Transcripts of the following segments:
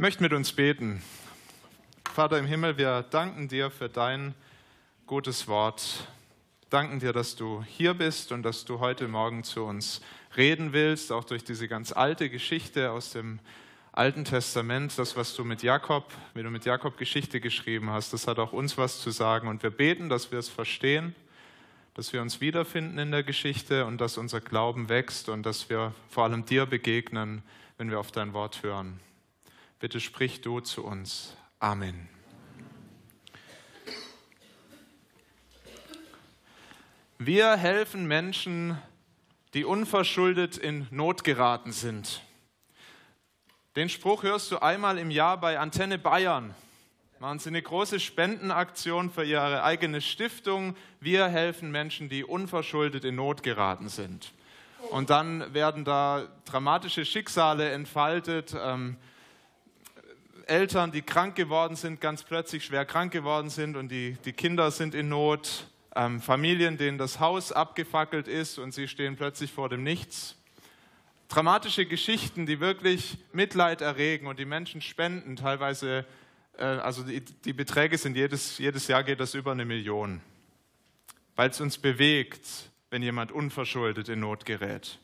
Möchte mit uns beten. Vater im Himmel, wir danken dir für dein gutes Wort. Danken dir, dass du hier bist und dass du heute Morgen zu uns reden willst, auch durch diese ganz alte Geschichte aus dem Alten Testament, das, was du mit Jakob, wie du mit Jakob Geschichte geschrieben hast, das hat auch uns was zu sagen. Und wir beten, dass wir es verstehen, dass wir uns wiederfinden in der Geschichte und dass unser Glauben wächst und dass wir vor allem dir begegnen, wenn wir auf dein Wort hören. Bitte sprich du zu uns. Amen. Wir helfen Menschen, die unverschuldet in Not geraten sind. Den Spruch hörst du einmal im Jahr bei Antenne Bayern. Machen Sie eine große Spendenaktion für Ihre eigene Stiftung. Wir helfen Menschen, die unverschuldet in Not geraten sind. Und dann werden da dramatische Schicksale entfaltet. Ähm, Eltern, die krank geworden sind, ganz plötzlich schwer krank geworden sind und die, die Kinder sind in Not, ähm, Familien, denen das Haus abgefackelt ist und sie stehen plötzlich vor dem Nichts. Dramatische Geschichten, die wirklich Mitleid erregen und die Menschen spenden, teilweise, äh, also die, die Beträge sind jedes, jedes Jahr geht das über eine Million, weil es uns bewegt, wenn jemand unverschuldet in Not gerät.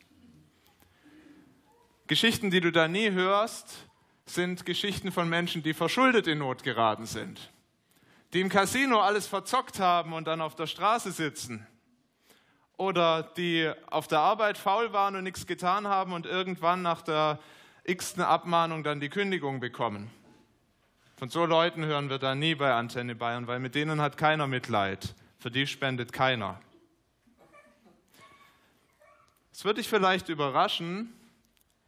Geschichten, die du da nie hörst, sind Geschichten von Menschen, die verschuldet in Not geraten sind, die im Casino alles verzockt haben und dann auf der Straße sitzen oder die auf der Arbeit faul waren und nichts getan haben und irgendwann nach der x-ten Abmahnung dann die Kündigung bekommen. Von so Leuten hören wir da nie bei Antenne Bayern, weil mit denen hat keiner Mitleid. Für die spendet keiner. Es wird dich vielleicht überraschen,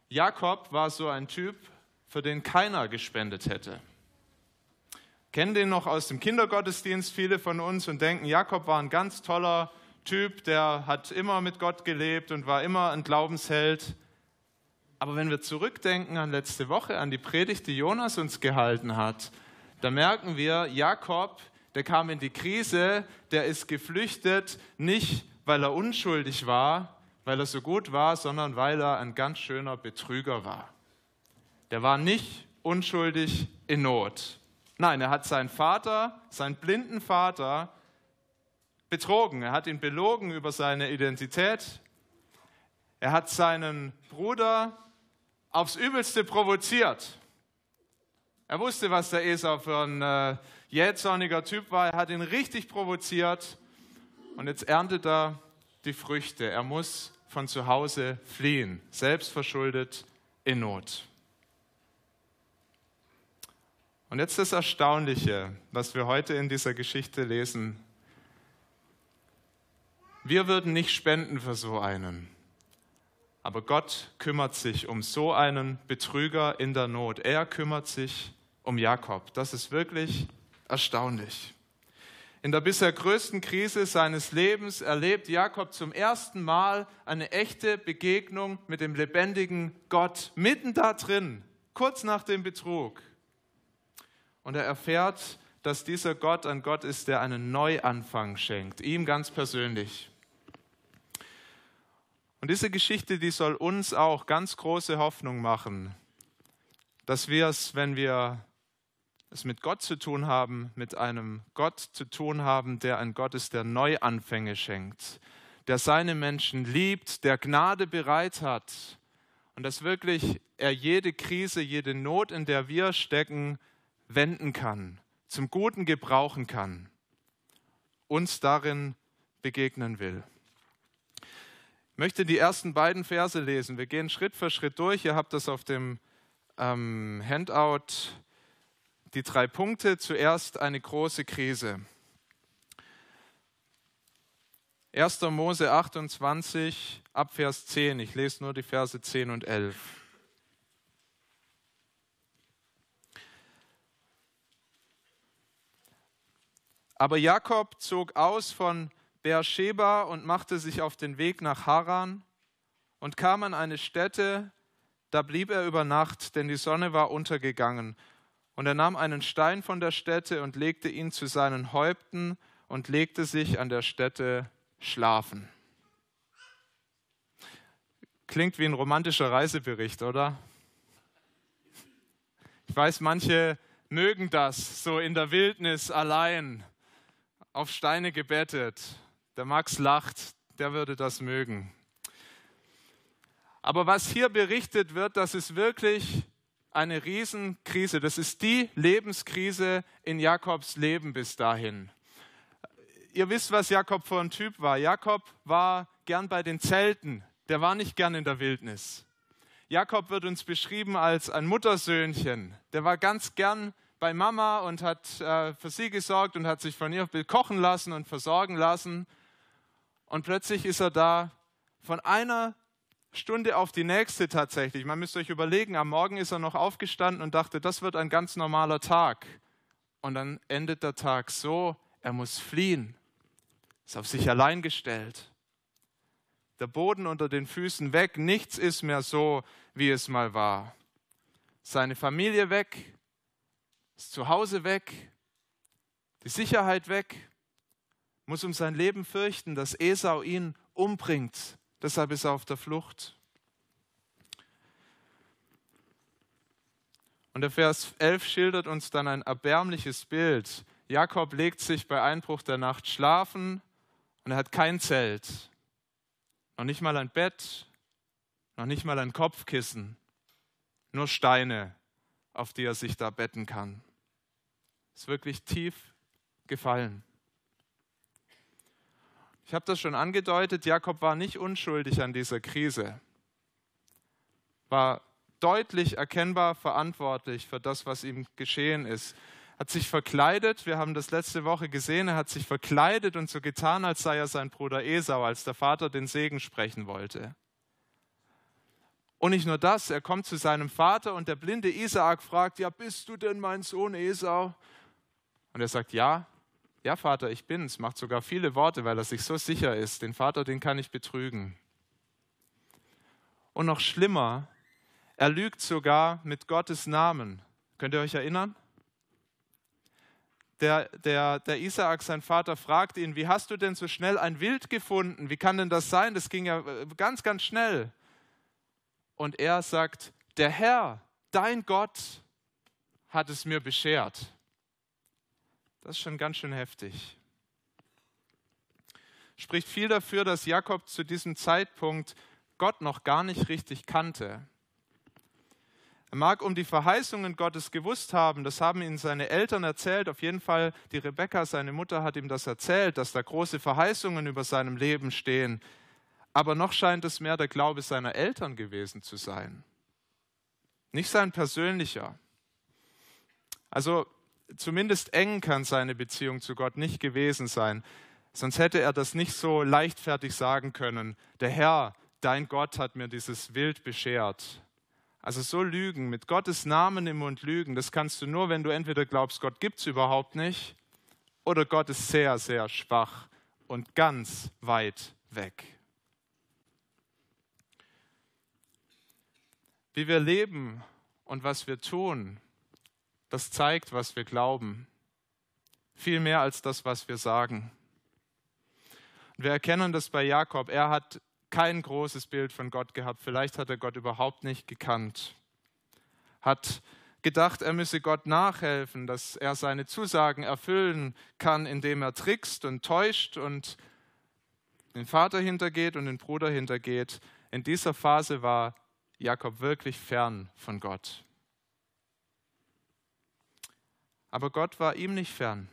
Jakob war so ein Typ, für den keiner gespendet hätte. Kennen den noch aus dem Kindergottesdienst viele von uns und denken, Jakob war ein ganz toller Typ, der hat immer mit Gott gelebt und war immer ein Glaubensheld. Aber wenn wir zurückdenken an letzte Woche, an die Predigt, die Jonas uns gehalten hat, da merken wir, Jakob, der kam in die Krise, der ist geflüchtet, nicht weil er unschuldig war, weil er so gut war, sondern weil er ein ganz schöner Betrüger war. Der war nicht unschuldig in Not. Nein, er hat seinen Vater, seinen blinden Vater, betrogen. Er hat ihn belogen über seine Identität. Er hat seinen Bruder aufs Übelste provoziert. Er wusste, was der Esau für ein äh, jähzorniger Typ war. Er hat ihn richtig provoziert. Und jetzt erntet er die Früchte. Er muss von zu Hause fliehen, selbstverschuldet in Not. Und jetzt das Erstaunliche, was wir heute in dieser Geschichte lesen. Wir würden nicht spenden für so einen. Aber Gott kümmert sich um so einen Betrüger in der Not. Er kümmert sich um Jakob. Das ist wirklich erstaunlich. In der bisher größten Krise seines Lebens erlebt Jakob zum ersten Mal eine echte Begegnung mit dem lebendigen Gott mitten da drin, kurz nach dem Betrug. Und er erfährt, dass dieser Gott ein Gott ist, der einen Neuanfang schenkt, ihm ganz persönlich. Und diese Geschichte, die soll uns auch ganz große Hoffnung machen, dass wir es, wenn wir es mit Gott zu tun haben, mit einem Gott zu tun haben, der ein Gott ist, der Neuanfänge schenkt, der seine Menschen liebt, der Gnade bereit hat und dass wirklich er jede Krise, jede Not, in der wir stecken, wenden kann, zum Guten gebrauchen kann, uns darin begegnen will. Ich möchte die ersten beiden Verse lesen. Wir gehen Schritt für Schritt durch. Ihr habt das auf dem ähm, Handout, die drei Punkte. Zuerst eine große Krise. 1. Mose 28, Abvers 10. Ich lese nur die Verse 10 und 11. Aber Jakob zog aus von Beersheba und machte sich auf den Weg nach Haran und kam an eine Stätte, da blieb er über Nacht, denn die Sonne war untergegangen. Und er nahm einen Stein von der Stätte und legte ihn zu seinen Häupten und legte sich an der Stätte schlafen. Klingt wie ein romantischer Reisebericht, oder? weiß, manche mögen das, so in der Wildnis allein, auf Steine gebettet. Der Max lacht, der würde das mögen. Aber was hier berichtet wird, das ist wirklich eine Riesenkrise. Das ist die Lebenskrise in Jakobs Leben bis dahin. Ihr wisst, was Jakob für ein Typ war. Jakob war gern bei den Zelten. Der war nicht gern in der Wildnis. Jakob wird uns beschrieben als ein Muttersöhnchen. Der war ganz gern bei Mama und hat äh, für sie gesorgt und hat sich von ihr kochen lassen und versorgen lassen. Und plötzlich ist er da von einer Stunde auf die nächste tatsächlich. Man müsste euch überlegen, am Morgen ist er noch aufgestanden und dachte, das wird ein ganz normaler Tag. Und dann endet der Tag so, er muss fliehen, ist auf sich allein gestellt. Der Boden unter den Füßen weg, nichts ist mehr so, wie es mal war. Seine Familie weg, das Zuhause weg, die Sicherheit weg, muss um sein Leben fürchten, dass Esau ihn umbringt. Deshalb ist er auf der Flucht. Und der Vers 11 schildert uns dann ein erbärmliches Bild. Jakob legt sich bei Einbruch der Nacht schlafen und er hat kein Zelt, noch nicht mal ein Bett, noch nicht mal ein Kopfkissen, nur Steine, auf die er sich da betten kann ist wirklich tief gefallen. Ich habe das schon angedeutet, Jakob war nicht unschuldig an dieser Krise, war deutlich erkennbar verantwortlich für das, was ihm geschehen ist. Hat sich verkleidet, wir haben das letzte Woche gesehen, er hat sich verkleidet und so getan, als sei er sein Bruder Esau, als der Vater den Segen sprechen wollte. Und nicht nur das, er kommt zu seinem Vater und der blinde Isaak fragt, ja, bist du denn mein Sohn Esau? Und er sagt, ja, ja Vater, ich bin's. Macht sogar viele Worte, weil er sich so sicher ist. Den Vater, den kann ich betrügen. Und noch schlimmer, er lügt sogar mit Gottes Namen. Könnt ihr euch erinnern? Der, der, der Isaak, sein Vater, fragt ihn, wie hast du denn so schnell ein Wild gefunden? Wie kann denn das sein? Das ging ja äh, ganz, ganz schnell. Und er sagt, der Herr, dein Gott, hat es mir beschert. Das ist schon ganz schön heftig. Spricht viel dafür, dass Jakob zu diesem Zeitpunkt Gott noch gar nicht richtig kannte. Er mag um die Verheißungen Gottes gewusst haben, das haben ihm seine Eltern erzählt. Auf jeden Fall, die Rebekka, seine Mutter, hat ihm das erzählt, dass da große Verheißungen über seinem Leben stehen. Aber noch scheint es mehr der Glaube seiner Eltern gewesen zu sein. Nicht sein persönlicher. Also zumindest eng kann seine Beziehung zu Gott nicht gewesen sein. Sonst hätte er das nicht so leichtfertig sagen können. Der Herr, dein Gott, hat mir dieses Wild beschert. Also so lügen, mit Gottes Namen im Mund lügen, das kannst du nur, wenn du entweder glaubst, Gott gibt es überhaupt nicht, oder Gott ist sehr, sehr schwach und ganz weit weg. Wie wir leben und was wir tun, das zeigt, was wir glauben. Viel mehr als das, was wir sagen. Und wir erkennen das bei Jakob. Er hat kein großes Bild von Gott gehabt. Vielleicht hat er Gott überhaupt nicht gekannt. Hat gedacht, er müsse Gott nachhelfen, dass er seine Zusagen erfüllen kann, indem er trickst und täuscht und den Vater hintergeht und den Bruder hintergeht. In dieser Phase war Jakob wirklich fern von Gott. Aber Gott war ihm nicht fern.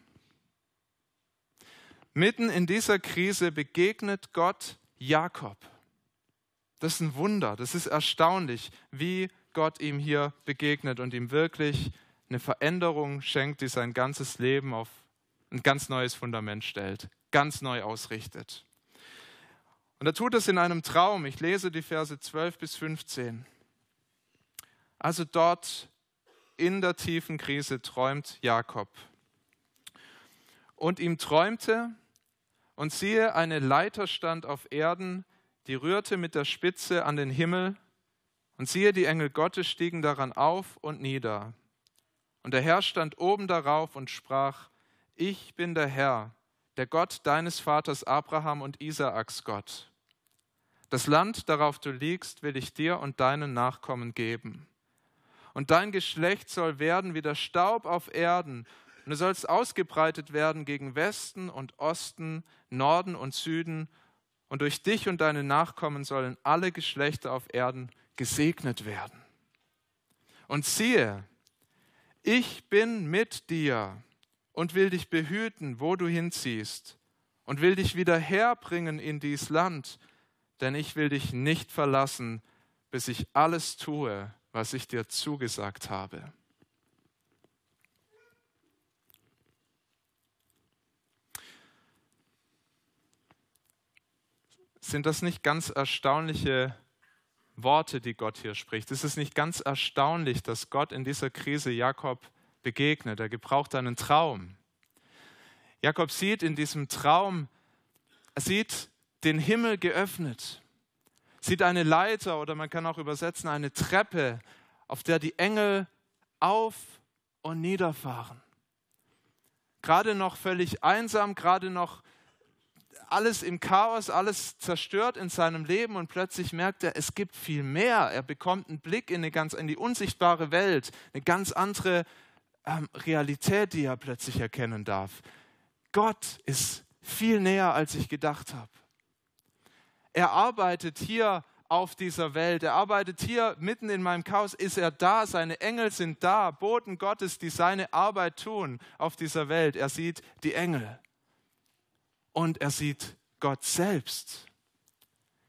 Mitten in dieser Krise begegnet Gott Jakob. Das ist ein Wunder, das ist erstaunlich, wie Gott ihm hier begegnet und ihm wirklich eine Veränderung schenkt, die sein ganzes Leben auf ein ganz neues Fundament stellt, ganz neu ausrichtet. Und er tut es in einem Traum. Ich lese die Verse 12 bis 15. Also dort in der tiefen Krise träumt Jakob. Und ihm träumte, und siehe, eine Leiter stand auf Erden, die rührte mit der Spitze an den Himmel, und siehe, die Engel Gottes stiegen daran auf und nieder. Und der Herr stand oben darauf und sprach, ich bin der Herr, der Gott deines Vaters Abraham und Isaaks Gott. Das Land, darauf du liegst, will ich dir und deinen Nachkommen geben und dein Geschlecht soll werden wie der Staub auf Erden, und du sollst ausgebreitet werden gegen Westen und Osten, Norden und Süden, und durch dich und deine Nachkommen sollen alle Geschlechter auf Erden gesegnet werden. Und siehe, ich bin mit dir und will dich behüten, wo du hinziehst, und will dich wieder herbringen in dies Land, denn ich will dich nicht verlassen, bis ich alles tue, was ich dir zugesagt habe. Sind das nicht ganz erstaunliche Worte, die Gott hier spricht? Ist es nicht ganz erstaunlich, dass Gott in dieser Krise Jakob begegnet? Er gebraucht einen Traum. Jakob sieht in diesem Traum, er sieht den Himmel geöffnet, sieht eine Leiter oder man kann auch übersetzen eine Treppe, auf der die Engel auf und niederfahren. Gerade noch völlig einsam, gerade noch alles im Chaos, alles zerstört in seinem Leben und plötzlich merkt er, es gibt viel mehr. Er bekommt einen Blick in, eine ganz, in die unsichtbare Welt, eine ganz andere ähm, Realität, die er plötzlich erkennen darf. Gott ist viel näher, als ich gedacht habe. Er arbeitet hier auf dieser Welt. Er arbeitet hier mitten in meinem Chaos. Ist er da? Seine Engel sind da. Boten Gottes, die seine Arbeit tun auf dieser Welt. Er sieht die Engel und er sieht Gott selbst.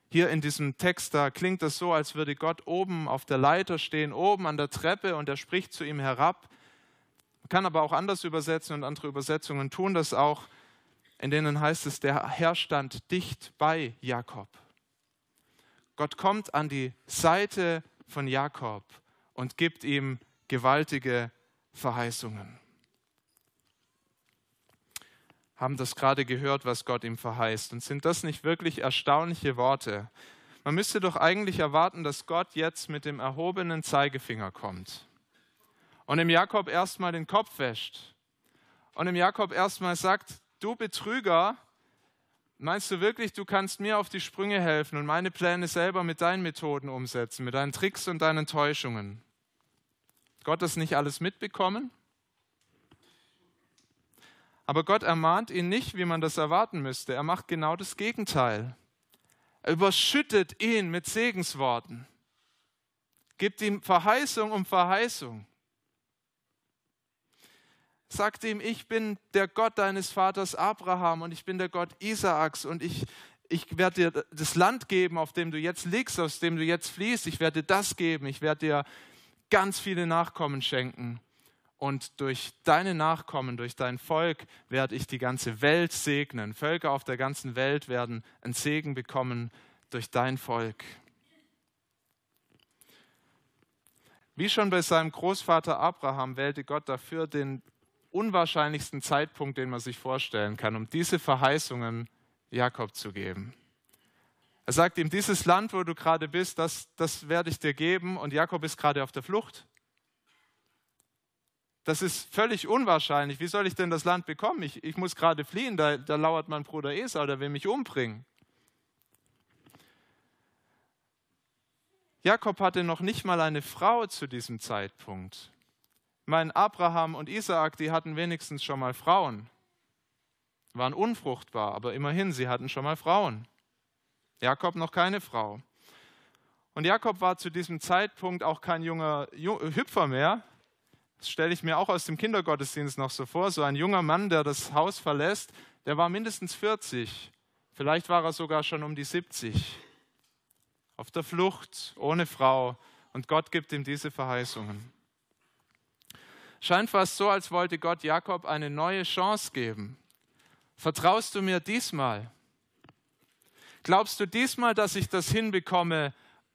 Hier in diesem Text, da klingt das so, als würde Gott oben auf der Leiter stehen, oben an der Treppe und er spricht zu ihm herab. Man kann aber auch anders übersetzen und andere Übersetzungen tun das auch, in denen heißt es, der Herr stand dicht bei Jakob. Gott kommt an die Seite von Jakob und gibt ihm gewaltige Verheißungen haben das gerade gehört, was Gott ihm verheißt. Und sind das nicht wirklich erstaunliche Worte? Man müsste doch eigentlich erwarten, dass Gott jetzt mit dem erhobenen Zeigefinger kommt und im Jakob erstmal den Kopf wäscht und im Jakob erstmal sagt, du Betrüger, meinst du wirklich, du kannst mir auf die Sprünge helfen und meine Pläne selber mit deinen Methoden umsetzen, mit deinen Tricks und deinen Täuschungen? Gott das nicht alles mitbekommen? Aber Gott ermahnt ihn nicht, wie man das erwarten müsste. Er macht genau das Gegenteil. Er überschüttet ihn mit Segensworten, gibt ihm Verheißung um Verheißung. Sagt ihm, ich bin der Gott deines Vaters Abraham und ich bin der Gott Isaaks und ich, ich werde dir das Land geben, auf dem du jetzt liegst, aus dem du jetzt fließt. Ich werde dir das geben. Ich werde dir ganz viele Nachkommen schenken und durch deine Nachkommen, durch dein Volk werde ich die ganze Welt segnen. Völker auf der ganzen Welt werden einen Segen bekommen durch dein Volk. Wie schon bei seinem Großvater Abraham wählte Gott dafür den unwahrscheinlichsten Zeitpunkt, den man sich vorstellen kann, um diese Verheißungen Jakob zu geben. Er sagt ihm, dieses Land, wo du gerade bist, das, das werde ich dir geben. Und Jakob ist gerade auf der Flucht. Das ist völlig unwahrscheinlich. Wie soll ich denn das Land bekommen? Ich, ich muss gerade fliehen, da, da lauert mein Bruder Esau, der will mich umbringen. Jakob hatte noch nicht mal eine Frau zu diesem Zeitpunkt. Mein Abraham und Isaak, die hatten wenigstens schon mal Frauen. Waren unfruchtbar, aber immerhin, sie hatten schon mal Frauen. Jakob noch keine Frau. Und Jakob war zu diesem Zeitpunkt auch kein junger Hüpfer mehr, das stelle ich mir auch aus dem Kindergottesdienst noch so vor. So ein junger Mann, der das Haus verlässt, der war mindestens 40. Vielleicht war er sogar schon um die 70. Auf der Flucht, ohne Frau. Und Gott gibt ihm diese Verheißungen. Scheint fast so, als wollte Gott Jakob eine neue Chance geben. Vertraust du mir diesmal? Glaubst du diesmal, dass ich das hinbekomme,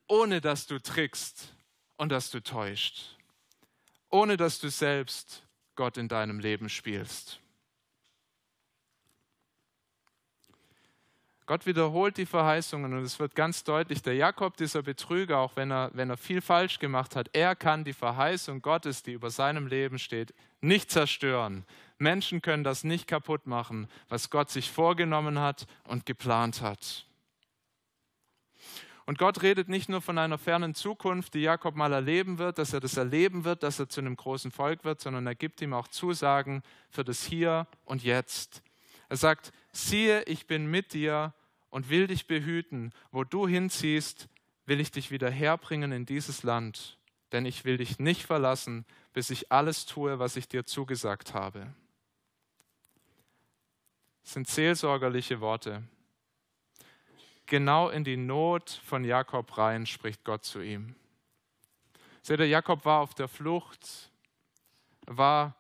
ohne dass du trickst und dass du täuscht? ohne dass du selbst Gott in deinem Leben spielst. Gott wiederholt die Verheißungen und es wird ganz deutlich, der Jakob, dieser Betrüger, auch wenn er, wenn er viel falsch gemacht hat, er kann die Verheißung Gottes, die über seinem Leben steht, nicht zerstören. Menschen können das nicht kaputt machen, was Gott sich vorgenommen hat und geplant hat. Und Gott redet nicht nur von einer fernen Zukunft, die Jakob mal erleben wird, dass er das erleben wird, dass er zu einem großen Volk wird, sondern er gibt ihm auch Zusagen für das Hier und Jetzt. Er sagt, siehe, ich bin mit dir und will dich behüten. Wo du hinziehst, will ich dich wieder herbringen in dieses Land, denn ich will dich nicht verlassen, bis ich alles tue, was ich dir zugesagt habe. Das sind seelsorgerliche Worte. Genau in die Not von Jakob rein spricht Gott zu ihm. Seht ihr, Jakob war auf der Flucht, war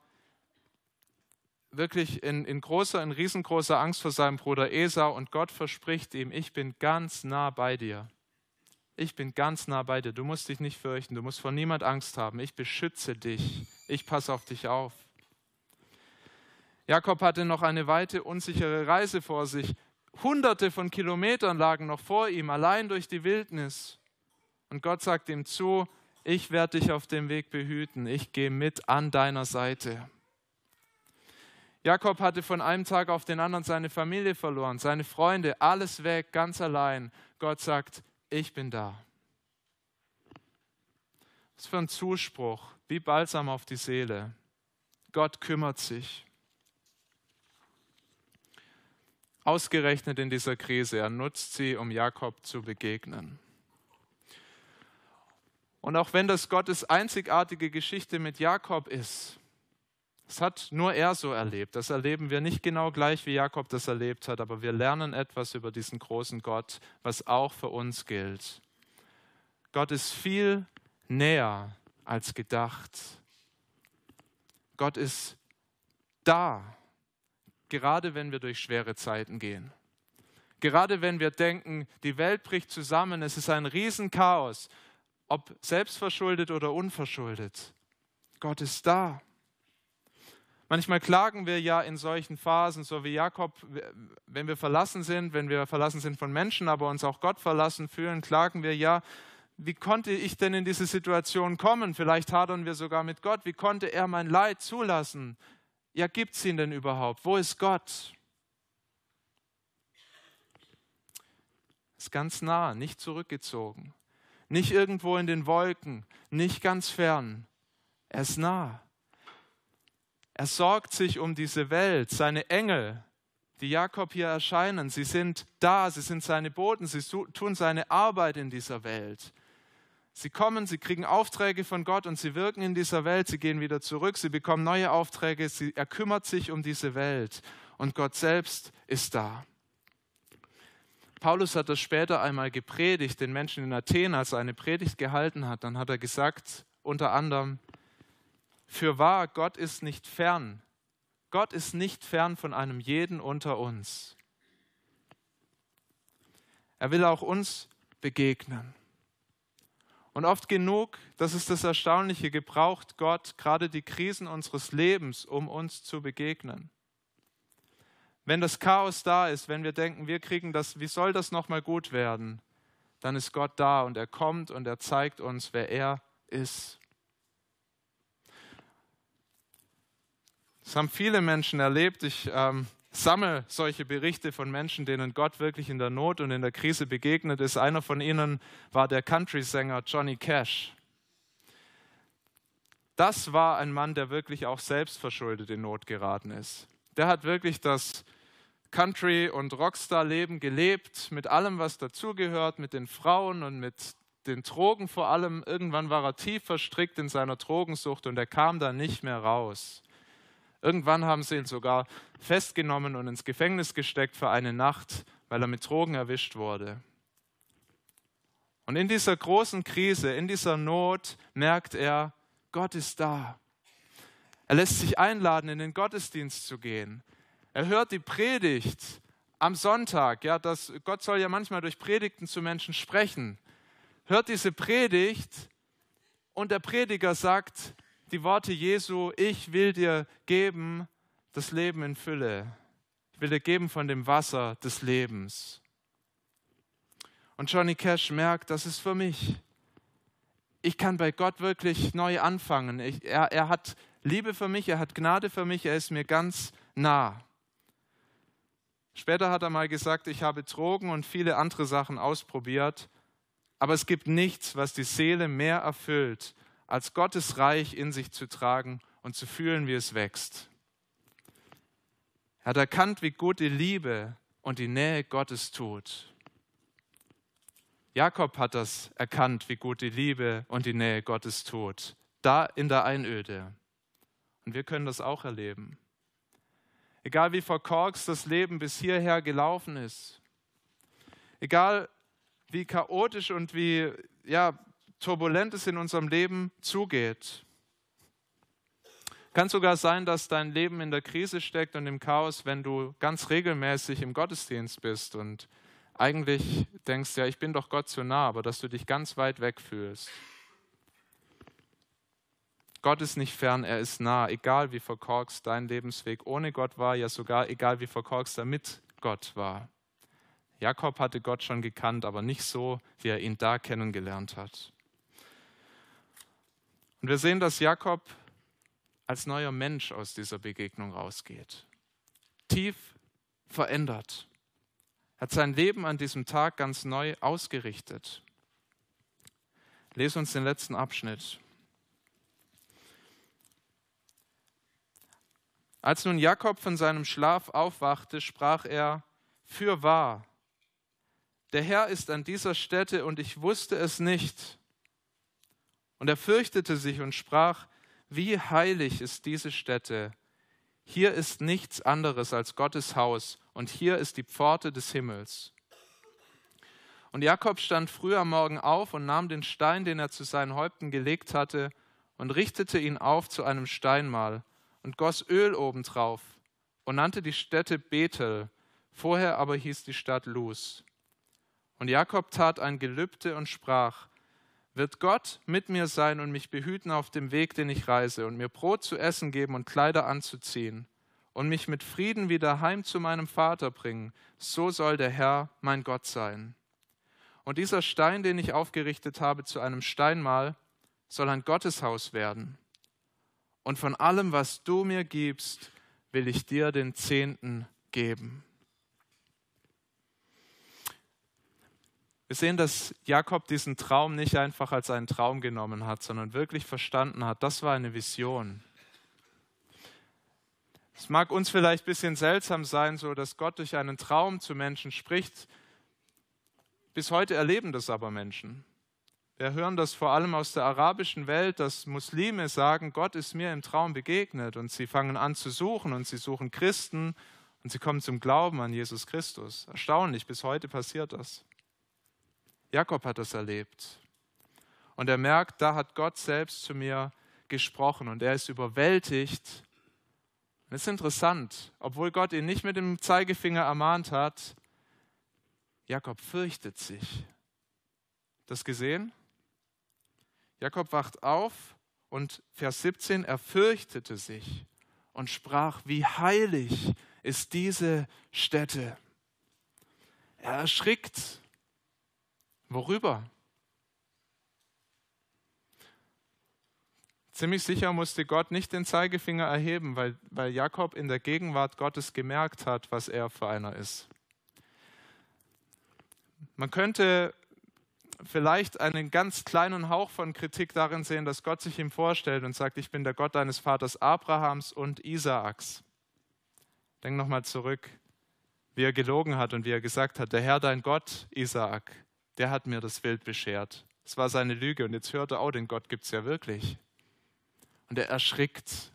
wirklich in, in großer, in riesengroßer Angst vor seinem Bruder Esau und Gott verspricht ihm, ich bin ganz nah bei dir. Ich bin ganz nah bei dir. Du musst dich nicht fürchten. Du musst vor niemand Angst haben. Ich beschütze dich. Ich passe auf dich auf. Jakob hatte noch eine weite, unsichere Reise vor sich. Hunderte von Kilometern lagen noch vor ihm, allein durch die Wildnis. Und Gott sagt ihm zu, ich werde dich auf dem Weg behüten. Ich gehe mit an deiner Seite. Jakob hatte von einem Tag auf den anderen seine Familie verloren, seine Freunde, alles weg, ganz allein. Gott sagt, ich bin da. Was für ein Zuspruch, wie Balsam auf die Seele. Gott kümmert sich. Ausgerechnet in dieser Krise, er nutzt sie, um Jakob zu begegnen. Und auch wenn das Gottes einzigartige Geschichte mit Jakob ist, das hat nur er so erlebt. Das erleben wir nicht genau gleich, wie Jakob das erlebt hat, aber wir lernen etwas über diesen großen Gott, was auch für uns gilt. Gott ist viel näher als gedacht. Gott ist da, gerade wenn wir durch schwere Zeiten gehen. Gerade wenn wir denken, die Welt bricht zusammen, es ist ein Riesenchaos, ob selbstverschuldet oder unverschuldet. Gott ist da. Manchmal klagen wir ja in solchen Phasen, so wie Jakob, wenn wir verlassen sind, wenn wir verlassen sind von Menschen, aber uns auch Gott verlassen fühlen, klagen wir ja, wie konnte ich denn in diese Situation kommen? Vielleicht hadern wir sogar mit Gott. Wie konnte er mein Leid zulassen? Ja, gibt es ihn denn überhaupt? Wo ist Gott? Ist ganz nah, nicht zurückgezogen, nicht irgendwo in den Wolken, nicht ganz fern. Er ist nah. Er sorgt sich um diese Welt. Seine Engel, die Jakob hier erscheinen, sie sind da, sie sind seine Boten, sie tun seine Arbeit in dieser Welt. Sie kommen, sie kriegen Aufträge von Gott und sie wirken in dieser Welt, sie gehen wieder zurück, sie bekommen neue Aufträge, sie, er kümmert sich um diese Welt und Gott selbst ist da. Paulus hat das später einmal gepredigt, den Menschen in Athen, als er eine Predigt gehalten hat. Dann hat er gesagt, unter anderem, für wahr, Gott ist nicht fern. Gott ist nicht fern von einem jeden unter uns. Er will auch uns begegnen. Und oft genug, das ist das Erstaunliche, gebraucht Gott gerade die Krisen unseres Lebens, um uns zu begegnen. Wenn das Chaos da ist, wenn wir denken, wir kriegen das, wie soll das nochmal gut werden, dann ist Gott da und er kommt und er zeigt uns, wer er ist. Das haben viele Menschen erlebt. Ich ähm, sammle solche Berichte von Menschen, denen Gott wirklich in der Not und in der Krise begegnet ist. Einer von ihnen war der Country-Sänger Johnny Cash. Das war ein Mann, der wirklich auch selbstverschuldet in Not geraten ist. Der hat wirklich das Country- und Rockstar-Leben gelebt, mit allem, was dazugehört, mit den Frauen und mit den Drogen vor allem. Irgendwann war er tief verstrickt in seiner Drogensucht und er kam da nicht mehr raus. Irgendwann haben sie ihn sogar festgenommen und ins Gefängnis gesteckt für eine Nacht, weil er mit Drogen erwischt wurde. Und in dieser großen Krise, in dieser Not merkt er, Gott ist da. Er lässt sich einladen, in den Gottesdienst zu gehen. Er hört die Predigt am Sonntag. Ja, das, Gott soll ja manchmal durch Predigten zu Menschen sprechen. Hört diese Predigt und der Prediger sagt, die Worte Jesu, ich will dir geben das Leben in Fülle. Ich will dir geben von dem Wasser des Lebens. Und Johnny Cash merkt, das ist für mich. Ich kann bei Gott wirklich neu anfangen. Ich, er, er hat Liebe für mich, er hat Gnade für mich, er ist mir ganz nah. Später hat er mal gesagt, ich habe Drogen und viele andere Sachen ausprobiert Aber es gibt nichts, was die Seele mehr erfüllt, als Gottes Reich in sich zu tragen und zu fühlen, wie es wächst. Er hat erkannt, wie gut die Liebe und die Nähe Gottes tut. Jakob hat das erkannt, wie gut die Liebe und die Nähe Gottes tut, da in der Einöde. Und wir können das auch erleben. Egal wie verkorkst das Leben bis hierher gelaufen ist, egal wie chaotisch und wie ja, turbulent es in unserem Leben zugeht. Kann sogar sein, dass dein Leben in der Krise steckt und im Chaos, wenn du ganz regelmäßig im Gottesdienst bist und eigentlich denkst, ja, ich bin doch Gott zu nah, aber dass du dich ganz weit weg fühlst. Gott ist nicht fern, er ist nah, egal wie verkorkst dein Lebensweg ohne Gott war, ja sogar egal wie verkorkst er mit Gott war. Jakob hatte Gott schon gekannt, aber nicht so, wie er ihn da kennengelernt hat. Und wir sehen, dass Jakob als neuer Mensch aus dieser Begegnung rausgeht. Tief verändert. Er hat sein Leben an diesem Tag ganz neu ausgerichtet. Lese uns den letzten Abschnitt. Als nun Jakob von seinem Schlaf aufwachte, sprach er, für wahr, der Herr ist an dieser Stätte und ich wusste es nicht. Und er fürchtete sich und sprach, wie heilig ist diese Stätte. Hier ist nichts anderes als Gottes Haus und hier ist die Pforte des Himmels. Und Jakob stand früh am Morgen auf und nahm den Stein, den er zu seinen Häupten gelegt hatte, und richtete ihn auf zu einem Steinmal und goss Öl obendrauf und nannte die Stätte Bethel, vorher aber hieß die Stadt Luz. Und Jakob tat ein Gelübde und sprach, wird Gott mit mir sein und mich behüten auf dem Weg, den ich reise, und mir Brot zu essen geben und Kleider anzuziehen, und mich mit Frieden wieder heim zu meinem Vater bringen, so soll der Herr mein Gott sein. Und dieser Stein, den ich aufgerichtet habe zu einem Steinmal, soll ein Gotteshaus werden. Und von allem, was du mir gibst, will ich dir den Zehnten geben. Wir sehen, dass Jakob diesen Traum nicht einfach als einen Traum genommen hat, sondern wirklich verstanden hat, das war eine Vision. Es mag uns vielleicht ein bisschen seltsam sein, so dass Gott durch einen Traum zu Menschen spricht. Bis heute erleben das aber Menschen. Wir hören das vor allem aus der arabischen Welt, dass Muslime sagen, Gott ist mir im Traum begegnet und sie fangen an zu suchen und sie suchen Christen und sie kommen zum Glauben an Jesus Christus. Erstaunlich, bis heute passiert das. Jakob hat das erlebt. Und er merkt, da hat Gott selbst zu mir gesprochen und er ist überwältigt. Und es ist interessant, obwohl Gott ihn nicht mit dem Zeigefinger ermahnt hat, Jakob fürchtet sich. Das gesehen? Jakob wacht auf und Vers 17, er fürchtete sich und sprach, wie heilig ist diese Stätte. Er erschrickt Worüber? Ziemlich sicher musste Gott nicht den Zeigefinger erheben, weil, weil Jakob in der Gegenwart Gottes gemerkt hat, was er für einer ist. Man könnte vielleicht einen ganz kleinen Hauch von Kritik darin sehen, dass Gott sich ihm vorstellt und sagt, ich bin der Gott deines Vaters Abrahams und Isaaks. Denk nochmal zurück, wie er gelogen hat und wie er gesagt hat, der Herr dein Gott, Isaak, der hat mir das Bild beschert. Es war seine Lüge und jetzt hört er, oh, den Gott gibt es ja wirklich. Und er erschrickt,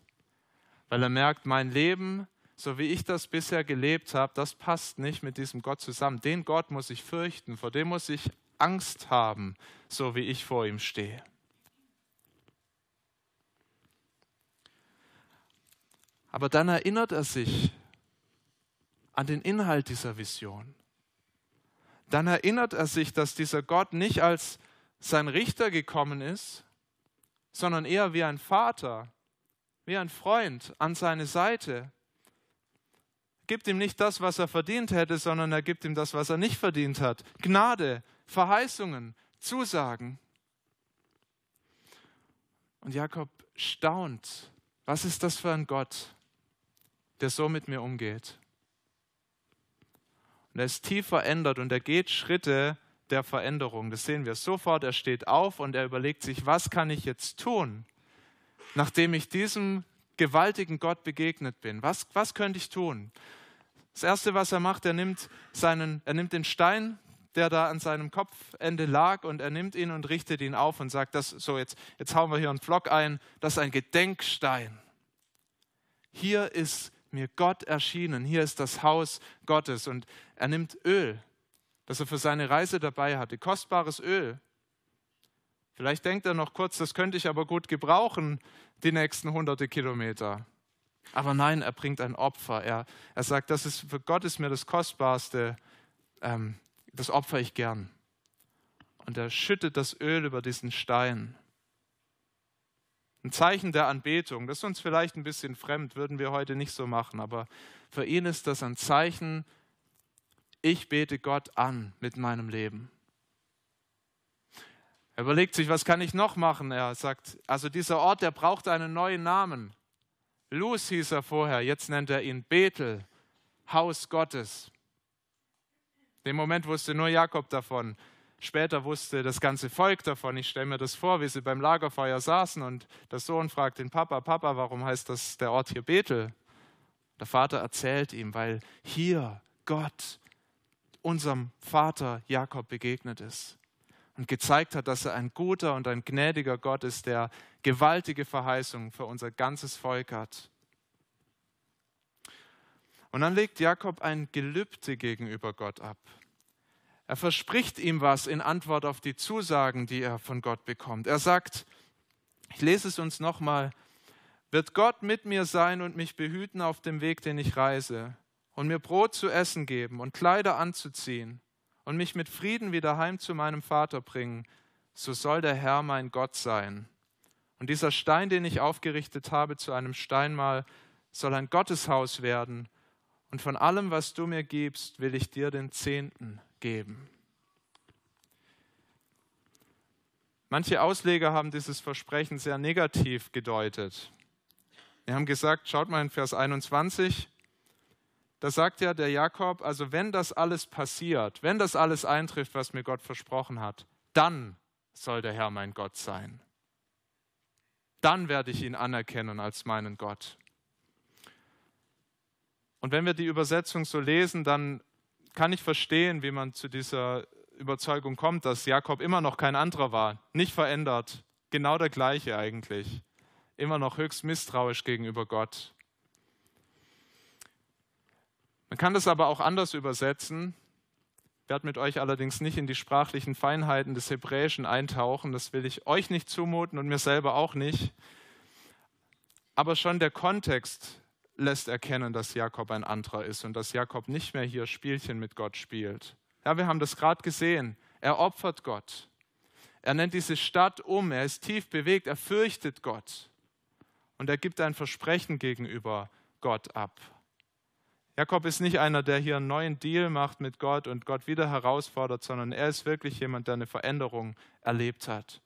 weil er merkt, mein Leben, so wie ich das bisher gelebt habe, das passt nicht mit diesem Gott zusammen. Den Gott muss ich fürchten, vor dem muss ich Angst haben, so wie ich vor ihm stehe. Aber dann erinnert er sich an den Inhalt dieser Vision dann erinnert er sich, dass dieser Gott nicht als sein Richter gekommen ist, sondern eher wie ein Vater, wie ein Freund an seine Seite. Gibt ihm nicht das, was er verdient hätte, sondern er gibt ihm das, was er nicht verdient hat. Gnade, Verheißungen, Zusagen. Und Jakob staunt, was ist das für ein Gott, der so mit mir umgeht? Und er ist tief verändert und er geht Schritte der Veränderung. Das sehen wir sofort. Er steht auf und er überlegt sich, was kann ich jetzt tun, nachdem ich diesem gewaltigen Gott begegnet bin? Was, was könnte ich tun? Das Erste, was er macht, er nimmt, seinen, er nimmt den Stein, der da an seinem Kopfende lag, und er nimmt ihn und richtet ihn auf und sagt, das, so jetzt, jetzt hauen wir hier einen Flock ein, das ist ein Gedenkstein. Hier ist mir Gott erschienen, hier ist das Haus Gottes. Und er nimmt Öl, das er für seine Reise dabei hatte, kostbares Öl. Vielleicht denkt er noch kurz, das könnte ich aber gut gebrauchen, die nächsten hunderte Kilometer. Aber nein, er bringt ein Opfer. Er, er sagt, das ist, für Gott ist mir das Kostbarste, ähm, das opfer ich gern. Und er schüttet das Öl über diesen Stein. Ein Zeichen der Anbetung. Das ist uns vielleicht ein bisschen fremd, würden wir heute nicht so machen, aber für ihn ist das ein Zeichen, ich bete Gott an mit meinem Leben. Er überlegt sich, was kann ich noch machen? Er sagt, also dieser Ort, der braucht einen neuen Namen. Luz hieß er vorher, jetzt nennt er ihn Bethel, Haus Gottes. Dem Moment wusste nur Jakob davon. Später wusste das ganze Volk davon. Ich stelle mir das vor, wie sie beim Lagerfeuer saßen und der Sohn fragt den Papa, Papa, warum heißt das der Ort hier Bethel? Der Vater erzählt ihm, weil hier Gott unserem Vater Jakob begegnet ist und gezeigt hat, dass er ein guter und ein gnädiger Gott ist, der gewaltige Verheißungen für unser ganzes Volk hat. Und dann legt Jakob ein Gelübde gegenüber Gott ab. Er verspricht ihm was in Antwort auf die Zusagen, die er von Gott bekommt. Er sagt, ich lese es uns nochmal, wird Gott mit mir sein und mich behüten auf dem Weg, den ich reise, und mir Brot zu essen geben und Kleider anzuziehen und mich mit Frieden wieder heim zu meinem Vater bringen, so soll der Herr mein Gott sein. Und dieser Stein, den ich aufgerichtet habe zu einem Steinmal, soll ein Gotteshaus werden, und von allem, was du mir gibst, will ich dir den Zehnten geben. Manche Ausleger haben dieses Versprechen sehr negativ gedeutet. Wir haben gesagt, schaut mal in Vers 21, da sagt ja der Jakob, also wenn das alles passiert, wenn das alles eintrifft, was mir Gott versprochen hat, dann soll der Herr mein Gott sein. Dann werde ich ihn anerkennen als meinen Gott. Und wenn wir die Übersetzung so lesen, dann kann ich verstehen, wie man zu dieser Überzeugung kommt, dass Jakob immer noch kein anderer war, nicht verändert, genau der gleiche eigentlich, immer noch höchst misstrauisch gegenüber Gott. Man kann das aber auch anders übersetzen. Ich werde mit euch allerdings nicht in die sprachlichen Feinheiten des Hebräischen eintauchen, das will ich euch nicht zumuten und mir selber auch nicht. Aber schon der Kontext lässt erkennen, dass Jakob ein anderer ist und dass Jakob nicht mehr hier Spielchen mit Gott spielt. Ja, wir haben das gerade gesehen. Er opfert Gott. Er nennt diese Stadt um. Er ist tief bewegt. Er fürchtet Gott. Und er gibt ein Versprechen gegenüber Gott ab. Jakob ist nicht einer, der hier einen neuen Deal macht mit Gott und Gott wieder herausfordert, sondern er ist wirklich jemand, der eine Veränderung erlebt hat.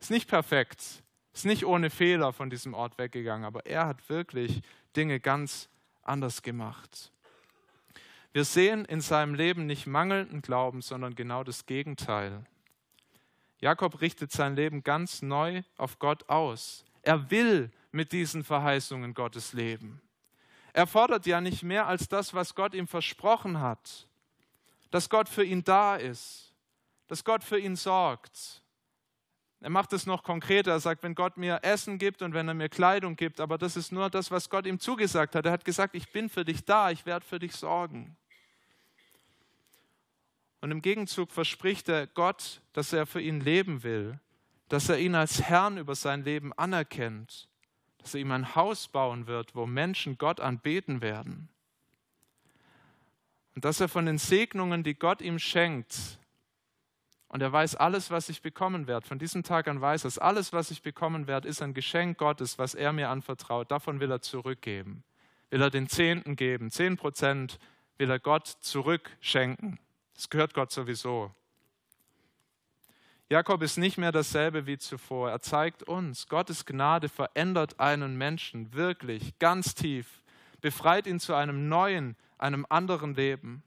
Ist nicht perfekt, ist nicht ohne Fehler von diesem Ort weggegangen, aber er hat wirklich Dinge ganz anders gemacht. Wir sehen in seinem Leben nicht mangelnden Glauben, sondern genau das Gegenteil. Jakob richtet sein Leben ganz neu auf Gott aus. Er will mit diesen Verheißungen Gottes leben. Er fordert ja nicht mehr als das, was Gott ihm versprochen hat, dass Gott für ihn da ist, dass Gott für ihn sorgt, er macht es noch konkreter. Er sagt, wenn Gott mir Essen gibt und wenn er mir Kleidung gibt, aber das ist nur das, was Gott ihm zugesagt hat. Er hat gesagt, ich bin für dich da, ich werde für dich sorgen. Und im Gegenzug verspricht er Gott, dass er für ihn leben will, dass er ihn als Herrn über sein Leben anerkennt, dass er ihm ein Haus bauen wird, wo Menschen Gott anbeten werden. Und dass er von den Segnungen, die Gott ihm schenkt, und er weiß, alles, was ich bekommen werde, von diesem Tag an weiß er, alles, was ich bekommen werde, ist ein Geschenk Gottes, was er mir anvertraut. Davon will er zurückgeben. Will er den Zehnten geben. Zehn Prozent will er Gott zurückschenken. Das gehört Gott sowieso. Jakob ist nicht mehr dasselbe wie zuvor. Er zeigt uns, Gottes Gnade verändert einen Menschen wirklich ganz tief, befreit ihn zu einem neuen, einem anderen Leben.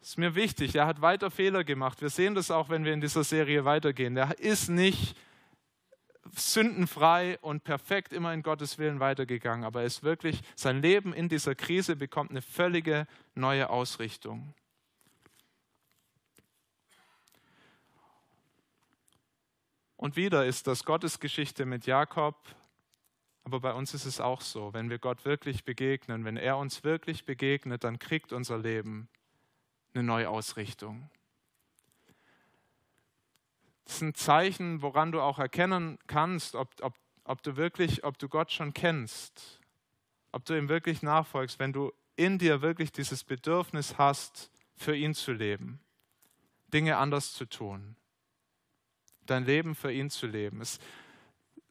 Das ist mir wichtig. Er hat weiter Fehler gemacht. Wir sehen das auch, wenn wir in dieser Serie weitergehen. Er ist nicht sündenfrei und perfekt immer in Gottes Willen weitergegangen, aber er ist wirklich, sein Leben in dieser Krise bekommt eine völlige neue Ausrichtung. Und wieder ist das Gottes Geschichte mit Jakob, aber bei uns ist es auch so, wenn wir Gott wirklich begegnen, wenn er uns wirklich begegnet, dann kriegt unser Leben eine neue Ausrichtung. Das ist ein Zeichen, woran du auch erkennen kannst, ob, ob, ob du wirklich, ob du Gott schon kennst, ob du ihm wirklich nachfolgst, wenn du in dir wirklich dieses Bedürfnis hast, für ihn zu leben, Dinge anders zu tun, dein Leben für ihn zu leben. Es,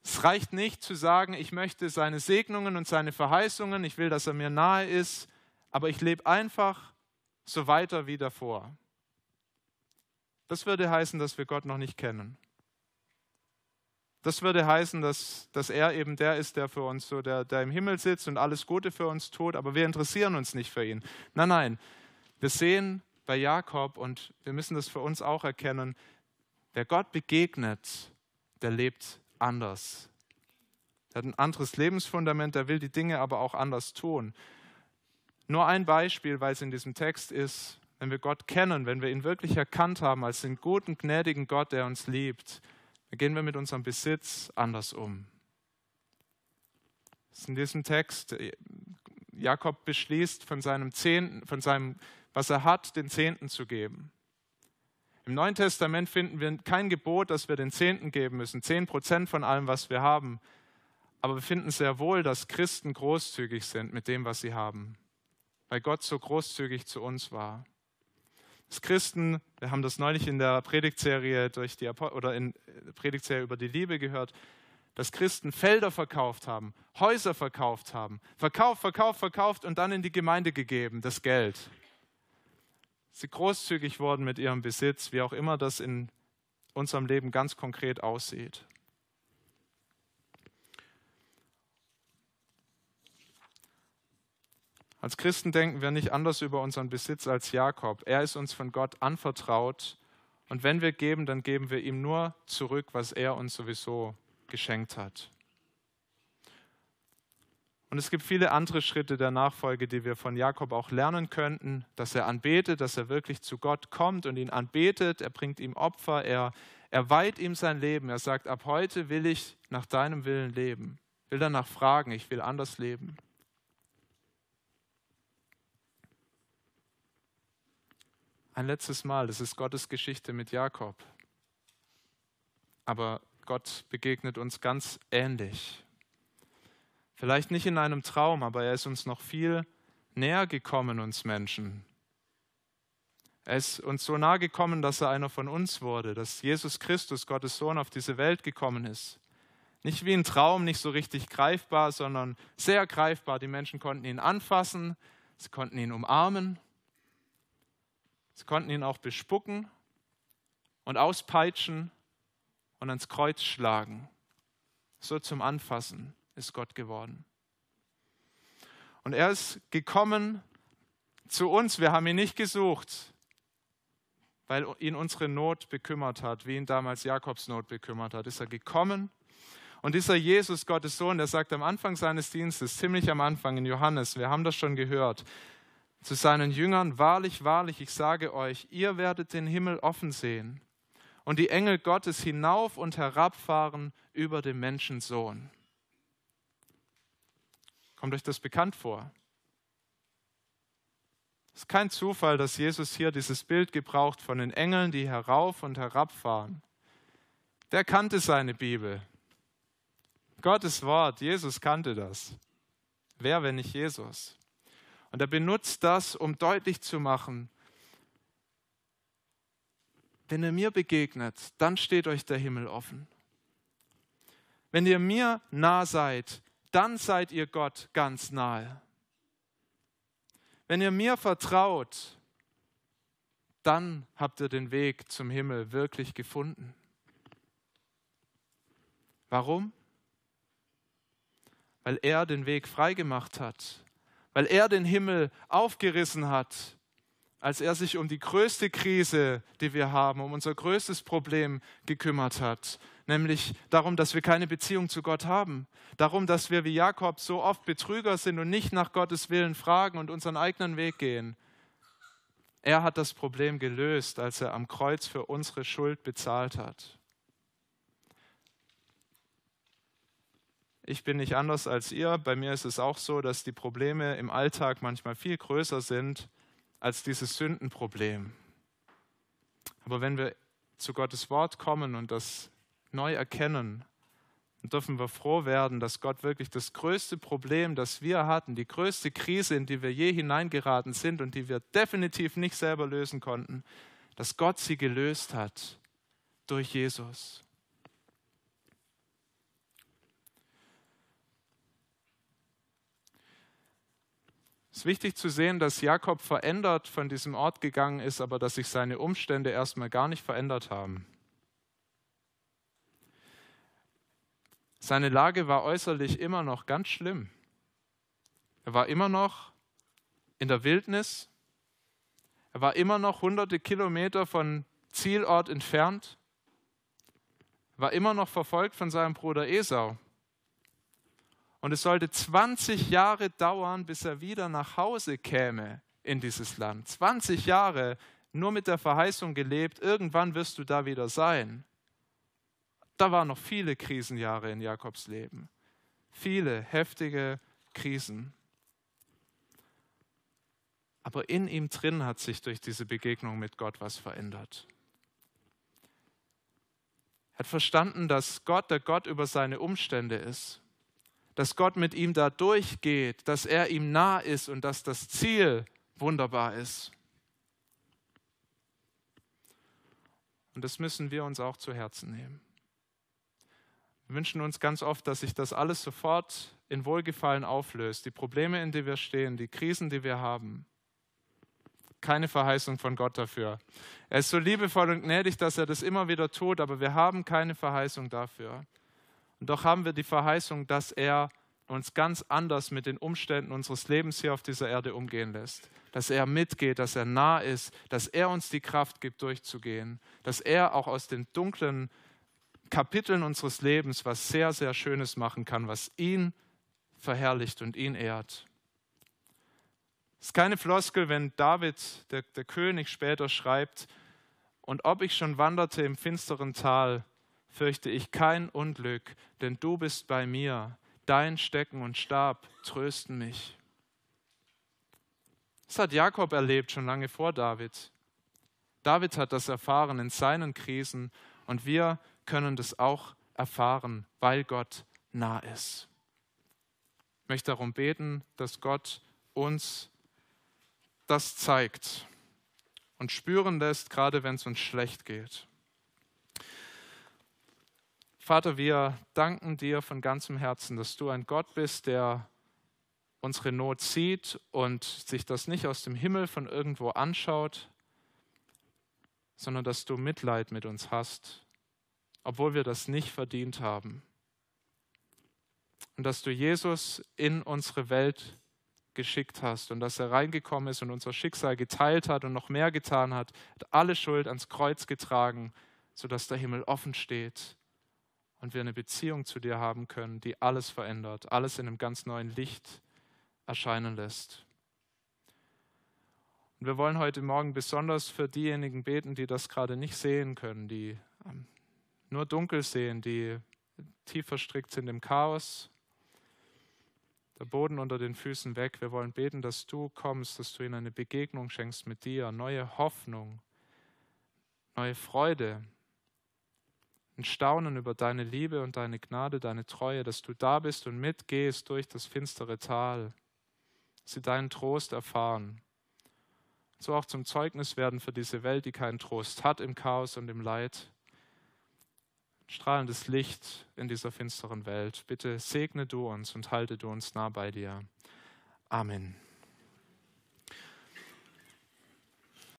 es reicht nicht zu sagen, ich möchte seine Segnungen und seine Verheißungen, ich will, dass er mir nahe ist, aber ich lebe einfach so weiter wie davor. Das würde heißen, dass wir Gott noch nicht kennen. Das würde heißen, dass, dass er eben der ist, der für uns so, der, der im Himmel sitzt und alles Gute für uns tut, aber wir interessieren uns nicht für ihn. Nein, nein. Wir sehen bei Jakob und wir müssen das für uns auch erkennen, wer Gott begegnet, der lebt anders. Er hat ein anderes Lebensfundament, der will die Dinge aber auch anders tun. Nur ein Beispiel, weil es in diesem Text ist, wenn wir Gott kennen, wenn wir ihn wirklich erkannt haben als den guten, gnädigen Gott, der uns liebt, dann gehen wir mit unserem Besitz anders um. Das ist in diesem Text, Jakob beschließt, von seinem Zehnten, von seinem, was er hat, den Zehnten zu geben. Im Neuen Testament finden wir kein Gebot, dass wir den Zehnten geben müssen, zehn Prozent von allem, was wir haben. Aber wir finden sehr wohl, dass Christen großzügig sind mit dem, was sie haben, weil Gott so großzügig zu uns war dass Christen, wir haben das neulich in der Predigtserie durch die oder in der Predigtserie über die Liebe gehört, dass Christen Felder verkauft haben, Häuser verkauft haben, verkauft, verkauft, verkauft und dann in die Gemeinde gegeben, das Geld. Sie großzügig wurden mit ihrem Besitz, wie auch immer das in unserem Leben ganz konkret aussieht. Als Christen denken wir nicht anders über unseren Besitz als Jakob. Er ist uns von Gott anvertraut und wenn wir geben, dann geben wir ihm nur zurück, was er uns sowieso geschenkt hat. Und es gibt viele andere Schritte der Nachfolge, die wir von Jakob auch lernen könnten, dass er anbetet, dass er wirklich zu Gott kommt und ihn anbetet, er bringt ihm Opfer, er, er weiht ihm sein Leben, er sagt, ab heute will ich nach deinem Willen leben, will danach fragen, ich will anders leben. Ein letztes Mal. Das ist Gottes Geschichte mit Jakob. Aber Gott begegnet uns ganz ähnlich. Vielleicht nicht in einem Traum, aber er ist uns noch viel näher gekommen, uns Menschen. Er ist uns so nahe gekommen, dass er einer von uns wurde, dass Jesus Christus, Gottes Sohn, auf diese Welt gekommen ist. Nicht wie ein Traum, nicht so richtig greifbar, sondern sehr greifbar. Die Menschen konnten ihn anfassen, sie konnten ihn umarmen, Sie konnten ihn auch bespucken und auspeitschen und ans Kreuz schlagen. So zum Anfassen ist Gott geworden. Und er ist gekommen zu uns. Wir haben ihn nicht gesucht, weil ihn unsere Not bekümmert hat, wie ihn damals Jakobs Not bekümmert hat. Ist er gekommen. Und dieser Jesus, Gottes Sohn, der sagt am Anfang seines Dienstes, ziemlich am Anfang in Johannes, wir haben das schon gehört, zu seinen Jüngern, wahrlich, wahrlich, ich sage euch, ihr werdet den Himmel offen sehen und die Engel Gottes hinauf und herabfahren über den Menschensohn. Kommt euch das bekannt vor? Es ist kein Zufall, dass Jesus hier dieses Bild gebraucht von den Engeln, die herauf und herabfahren. Der kannte seine Bibel. Gottes Wort, Jesus kannte das. Wer, wenn nicht Jesus? Und er benutzt das, um deutlich zu machen, wenn ihr mir begegnet, dann steht euch der Himmel offen. Wenn ihr mir nah seid, dann seid ihr Gott ganz nahe. Wenn ihr mir vertraut, dann habt ihr den Weg zum Himmel wirklich gefunden. Warum? Weil er den Weg freigemacht hat weil er den Himmel aufgerissen hat als er sich um die größte Krise, die wir haben, um unser größtes Problem gekümmert hat, nämlich darum, dass wir keine Beziehung zu Gott haben, darum, dass wir wie Jakob so oft Betrüger sind und nicht nach Gottes Willen fragen und unseren eigenen Weg gehen. Er hat das Problem gelöst, als er am Kreuz für unsere Schuld bezahlt hat. Ich bin nicht anders als ihr. Bei mir ist es auch so, dass die Probleme im Alltag manchmal viel größer sind als dieses Sündenproblem. Aber wenn wir zu Gottes Wort kommen und das neu erkennen, dann dürfen wir froh werden, dass Gott wirklich das größte Problem, das wir hatten, die größte Krise, in die wir je hineingeraten sind und die wir definitiv nicht selber lösen konnten, dass Gott sie gelöst hat durch Jesus. Es ist wichtig zu sehen, dass Jakob verändert von diesem Ort gegangen ist, aber dass sich seine Umstände erstmal gar nicht verändert haben. Seine Lage war äußerlich immer noch ganz schlimm. Er war immer noch in der Wildnis. Er war immer noch hunderte Kilometer von Zielort entfernt. Er war immer noch verfolgt von seinem Bruder Esau. Und es sollte 20 Jahre dauern, bis er wieder nach Hause käme in dieses Land. 20 Jahre nur mit der Verheißung gelebt, irgendwann wirst du da wieder sein. Da waren noch viele Krisenjahre in Jakobs Leben. Viele heftige Krisen. Aber in ihm drin hat sich durch diese Begegnung mit Gott was verändert. Er hat verstanden, dass Gott der Gott über seine Umstände ist dass Gott mit ihm da durchgeht, dass er ihm nah ist und dass das Ziel wunderbar ist. Und das müssen wir uns auch zu Herzen nehmen. Wir wünschen uns ganz oft, dass sich das alles sofort in Wohlgefallen auflöst. Die Probleme, in denen wir stehen, die Krisen, die wir haben. Keine Verheißung von Gott dafür. Er ist so liebevoll und gnädig, dass er das immer wieder tut, aber wir haben keine Verheißung dafür. Und doch haben wir die Verheißung, dass er uns ganz anders mit den Umständen unseres Lebens hier auf dieser Erde umgehen lässt. Dass er mitgeht, dass er nah ist, dass er uns die Kraft gibt, durchzugehen. Dass er auch aus den dunklen Kapiteln unseres Lebens was sehr, sehr Schönes machen kann, was ihn verherrlicht und ihn ehrt. Es ist keine Floskel, wenn David, der, der König, später schreibt, und ob ich schon wanderte im finsteren Tal, fürchte ich kein Unglück, denn du bist bei mir. Dein Stecken und Stab trösten mich. Das hat Jakob erlebt schon lange vor David. David hat das erfahren in seinen Krisen und wir können das auch erfahren, weil Gott nah ist. Ich möchte darum beten, dass Gott uns das zeigt und spüren lässt, gerade wenn es uns schlecht geht. Vater, wir danken dir von ganzem Herzen, dass du ein Gott bist, der unsere Not sieht und sich das nicht aus dem Himmel von irgendwo anschaut, sondern dass du Mitleid mit uns hast, obwohl wir das nicht verdient haben. Und dass du Jesus in unsere Welt geschickt hast und dass er reingekommen ist und unser Schicksal geteilt hat und noch mehr getan hat, hat alle Schuld ans Kreuz getragen, sodass der Himmel offen steht und wir eine Beziehung zu dir haben können, die alles verändert, alles in einem ganz neuen Licht erscheinen lässt. Und wir wollen heute Morgen besonders für diejenigen beten, die das gerade nicht sehen können, die ähm, nur dunkel sehen, die tief verstrickt sind im Chaos, der Boden unter den Füßen weg. Wir wollen beten, dass du kommst, dass du ihnen eine Begegnung schenkst mit dir, neue Hoffnung, neue Freude, ein Staunen über deine Liebe und deine Gnade, deine Treue, dass du da bist und mitgehst durch das finstere Tal, sie deinen Trost erfahren. So auch zum Zeugnis werden für diese Welt, die keinen Trost hat im Chaos und im Leid. Strahlendes Licht in dieser finsteren Welt. Bitte segne du uns und halte du uns nah bei dir. Amen.